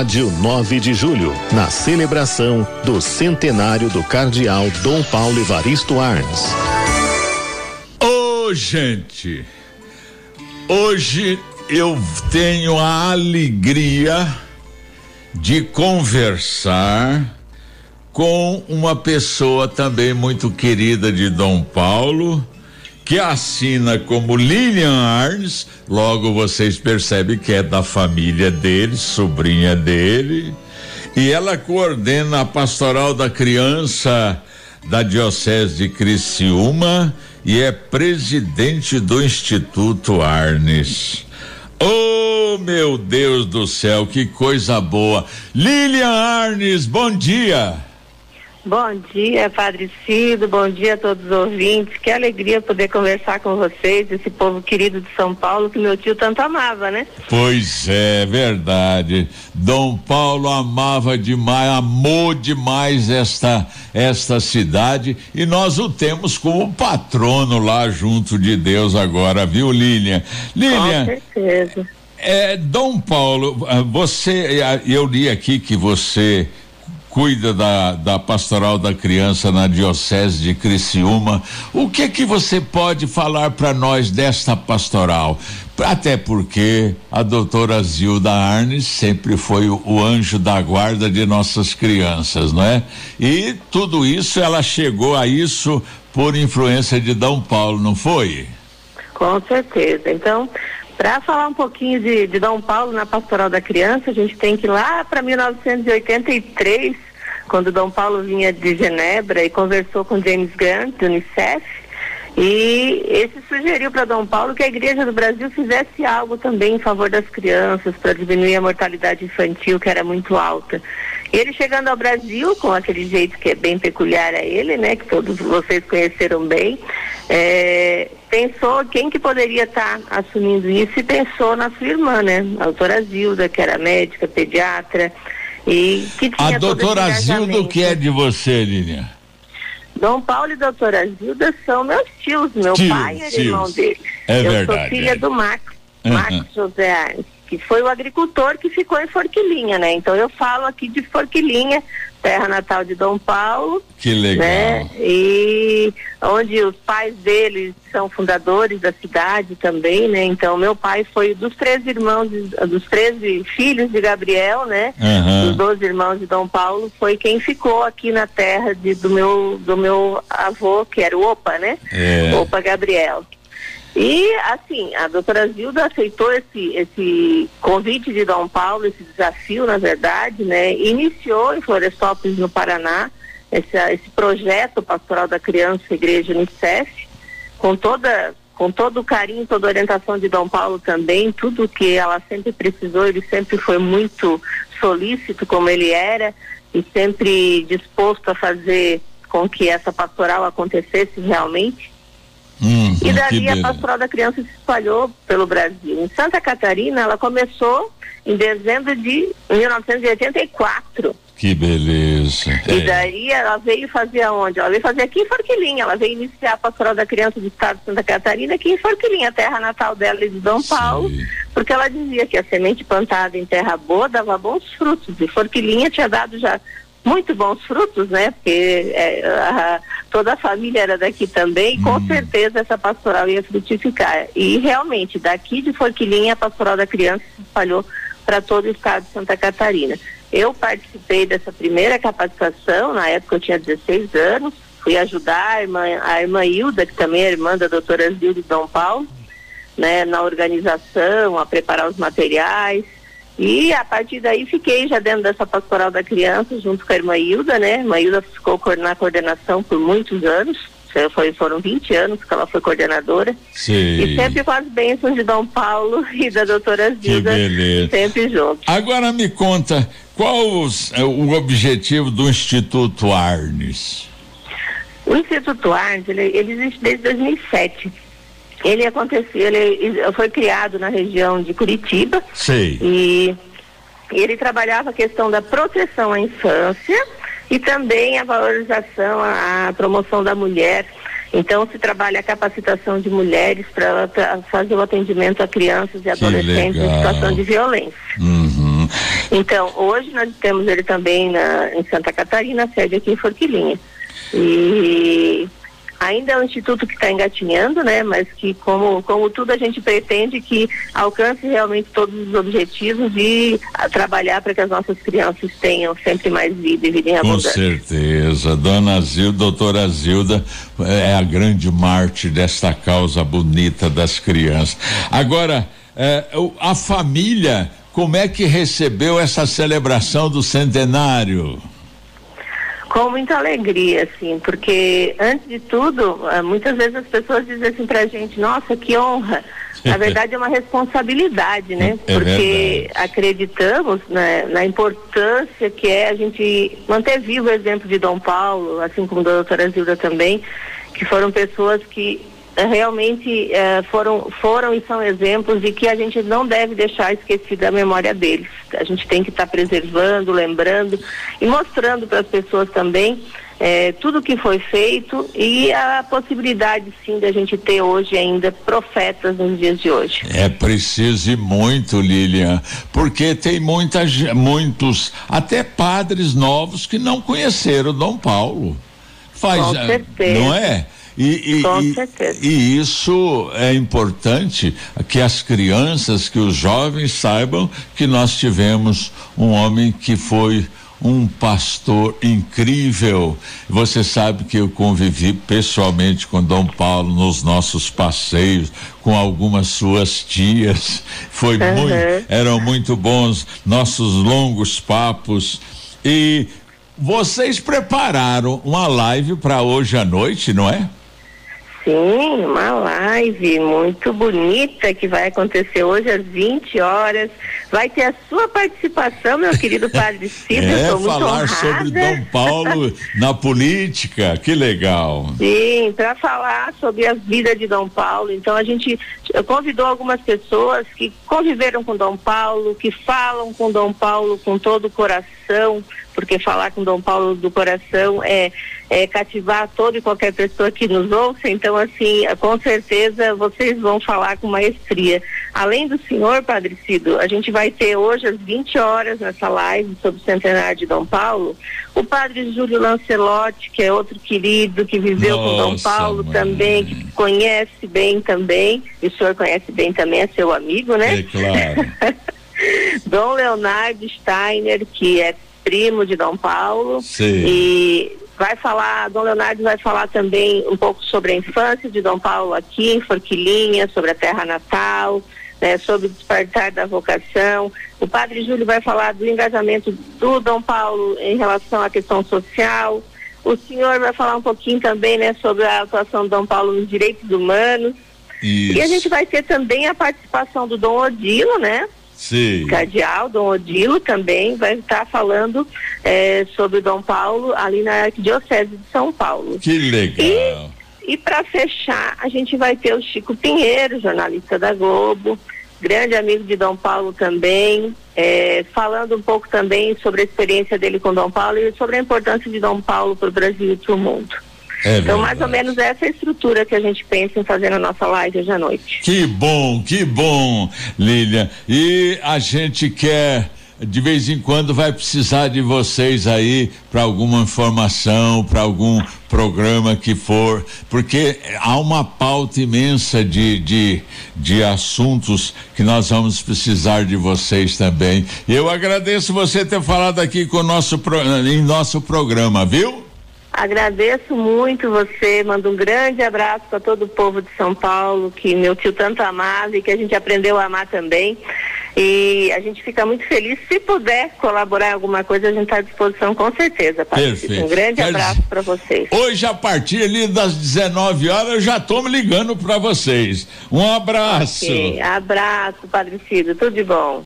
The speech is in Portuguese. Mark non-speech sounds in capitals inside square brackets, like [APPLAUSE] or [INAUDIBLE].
Rádio 9 de Julho, na celebração do centenário do Cardeal Dom Paulo Evaristo Arns. Ô, oh, gente, hoje eu tenho a alegria de conversar com uma pessoa também muito querida de Dom Paulo, que assina como Lilian Arnes, logo vocês percebem que é da família dele, sobrinha dele, e ela coordena a pastoral da criança da Diocese de Criciúma e é presidente do Instituto Arnes. Oh, meu Deus do céu, que coisa boa. Lilian Arnes, bom dia. Bom dia, Padre Cido, bom dia a todos os ouvintes. Que alegria poder conversar com vocês, esse povo querido de São Paulo que meu tio tanto amava, né? Pois é, verdade. Dom Paulo amava demais, amou demais esta esta cidade e nós o temos como patrono lá junto de Deus agora, viu, Lilian? Lilian. Com certeza. É, Dom Paulo, ah, você, eu li aqui que você cuida da, da pastoral da criança na diocese de Criciúma. O que que você pode falar para nós desta pastoral? Até porque a doutora Zilda Arnes sempre foi o, o, anjo da guarda de nossas crianças, não é? E tudo isso, ela chegou a isso por influência de Dom Paulo, não foi? Com certeza. Então, para falar um pouquinho de, de Dom Paulo na Pastoral da Criança, a gente tem que ir lá para 1983, quando Dom Paulo vinha de Genebra e conversou com James Grant, do Unicef, e esse sugeriu para Dom Paulo que a Igreja do Brasil fizesse algo também em favor das crianças, para diminuir a mortalidade infantil, que era muito alta. Ele chegando ao Brasil, com aquele jeito que é bem peculiar a ele, né, que todos vocês conheceram bem, é, pensou quem que poderia estar tá assumindo isso e pensou na sua irmã, né, a doutora Zilda, que era médica, pediatra, e que tinha A doutora Zilda, o que é de você, Lilian? Dom Paulo e doutora Zilda são meus tios, meu tios, pai era tios. irmão dele. É Eu verdade, sou filha é. do Max, Max José Arnes que foi o agricultor que ficou em Forquilinha, né? Então eu falo aqui de Forquilinha, terra natal de Dom Paulo. Que legal. Né? E onde os pais deles são fundadores da cidade também, né? Então meu pai foi dos três irmãos, dos treze filhos de Gabriel, né? Uhum. Dos doze irmãos de Dom Paulo, foi quem ficou aqui na terra de, do meu do meu avô, que era o Opa, né? É. Opa Gabriel. E, assim, a doutora Zilda aceitou esse, esse convite de Dom Paulo, esse desafio, na verdade, né? Iniciou em Florestópolis, no Paraná, esse, esse projeto Pastoral da Criança Igreja Unicef, com toda com todo o carinho, toda a orientação de Dom Paulo também, tudo que ela sempre precisou, ele sempre foi muito solícito como ele era e sempre disposto a fazer com que essa pastoral acontecesse realmente. Hum, e dali a pastoral da criança se espalhou pelo Brasil. Em Santa Catarina, ela começou em dezembro de 1984. Que beleza. E daí ela veio fazer aonde? Ela veio fazer aqui em Forquilinha. Ela veio iniciar a pastoral da criança do estado de Santa Catarina aqui em Forquilinha, terra natal dela e de Dom Paulo, Sim. porque ela dizia que a semente plantada em terra boa dava bons frutos. E Forquilinha tinha dado já muito bons frutos, né? Porque é, a, toda a família era daqui também, Hum. com certeza essa pastoral ia frutificar. E realmente, daqui de Forquilinha, a pastoral da criança se espalhou para todo o estado de Santa Catarina. Eu participei dessa primeira capacitação, na época eu tinha 16 anos, fui ajudar a irmã, a irmã Hilda, que também é irmã da doutora Zilda de Dom Paulo, né, na organização, a preparar os materiais. E a partir daí fiquei já dentro dessa pastoral da criança, junto com a irmã Hilda, né? A irmã Hilda ficou co- na coordenação por muitos anos, foi, foram 20 anos que ela foi coordenadora. Sim. E sempre com as bênçãos de Dom Paulo [LAUGHS] e da doutora Zilda, sempre juntos. Agora me conta, qual os- é o objetivo do Instituto Arnes? O Instituto Arnes, ele, ele existe desde 2007. Ele aconteceu, ele foi criado na região de Curitiba Sei. e ele trabalhava a questão da proteção à infância e também a valorização, a, a promoção da mulher. Então se trabalha a capacitação de mulheres para fazer o atendimento a crianças e adolescentes em situação de violência. Uhum. Então, hoje nós temos ele também na, em Santa Catarina, sede aqui em Forquilinha. E ainda é um instituto que está engatinhando, né? Mas que como, como tudo a gente pretende que alcance realmente todos os objetivos e a, trabalhar para que as nossas crianças tenham sempre mais vida e vida em abundância. Com certeza, dona Zilda, doutora Zilda é a grande marte desta causa bonita das crianças. Agora, é, a família, como é que recebeu essa celebração do centenário? Com muita alegria, assim, porque antes de tudo, eh, muitas vezes as pessoas dizem assim pra gente, nossa, que honra. Na [LAUGHS] verdade é uma responsabilidade, né? É porque verdade. acreditamos né, na importância que é a gente manter vivo o exemplo de Dom Paulo, assim como da doutora Zilda também, que foram pessoas que realmente eh, foram, foram e são exemplos de que a gente não deve deixar esquecida a memória deles. A gente tem que estar tá preservando, lembrando e mostrando para as pessoas também eh, tudo que foi feito e a possibilidade sim da gente ter hoje ainda profetas nos dias de hoje. É preciso e muito, Lilian, porque tem muita, muitos, até padres novos que não conheceram Dom Paulo. Faz, Com certeza. não é? E, e, Com e, e isso é importante que as crianças, que os jovens saibam que nós tivemos um homem que foi um pastor incrível. Você sabe que eu convivi pessoalmente com Dom Paulo nos nossos passeios, com algumas suas tias. Foi Uhum. muito, eram muito bons nossos longos papos. E vocês prepararam uma live para hoje à noite, não é? Sim, uma live muito bonita que vai acontecer hoje às 20 horas. Vai ter a sua participação, meu querido [LAUGHS] Padre Cida. é, falar honrada. sobre Dom Paulo na política, que legal. Sim, para falar sobre a vida de Dom Paulo. Então a gente convidou algumas pessoas que conviveram com Dom Paulo, que falam com Dom Paulo com todo o coração, porque falar com Dom Paulo do coração é, é cativar toda e qualquer pessoa que nos ouça. Então, assim, com certeza vocês vão falar com maestria. Além do senhor, Padre Cido, a gente vai ter hoje às 20 horas nessa live sobre o centenário de Dom Paulo, o Padre Júlio Lancelotti, que é outro querido que viveu com Dom Nossa, Paulo mãe. também, que conhece bem também, e o senhor conhece bem também, é seu amigo, né? É claro. [LAUGHS] Dom Leonardo Steiner, que é primo de Dom Paulo. Sim. E vai falar, Dom Leonardo vai falar também um pouco sobre a infância de Dom Paulo aqui em Forquilinha, sobre a terra natal, né, sobre o despertar da vocação. O padre Júlio vai falar do engajamento do Dom Paulo em relação à questão social. O senhor vai falar um pouquinho também, né, sobre a atuação do Dom Paulo nos direitos humanos. Isso. E a gente vai ter também a participação do Dom Odilo, né? Sim. Cardeal, Dom Odilo também vai estar falando eh, sobre Dom Paulo ali na Arquidiocese de São Paulo. Que legal. E para fechar, a gente vai ter o Chico Pinheiro, jornalista da Globo, grande amigo de Dom Paulo também, eh, falando um pouco também sobre a experiência dele com Dom Paulo e sobre a importância de Dom Paulo para o Brasil e para o mundo. É Então, mais ou menos essa é a estrutura que a gente pensa em fazer na nossa live hoje à noite. Que bom, que bom, Lilian. E a gente quer, de vez em quando, vai precisar de vocês aí para alguma informação, para algum programa que for, porque há uma pauta imensa de, de, de assuntos que nós vamos precisar de vocês também. Eu agradeço você ter falado aqui com nosso, em nosso programa, viu? Agradeço muito você, mando um grande abraço para todo o povo de São Paulo, que meu tio tanto amava e que a gente aprendeu a amar também. E a gente fica muito feliz. Se puder colaborar em alguma coisa, a gente está à disposição com certeza. Perfeito. Um grande abraço para vocês. Hoje, a partir ali das 19 horas, eu já estou me ligando para vocês. Um abraço. Ok, Abraço, Padre Cido. Tudo de bom.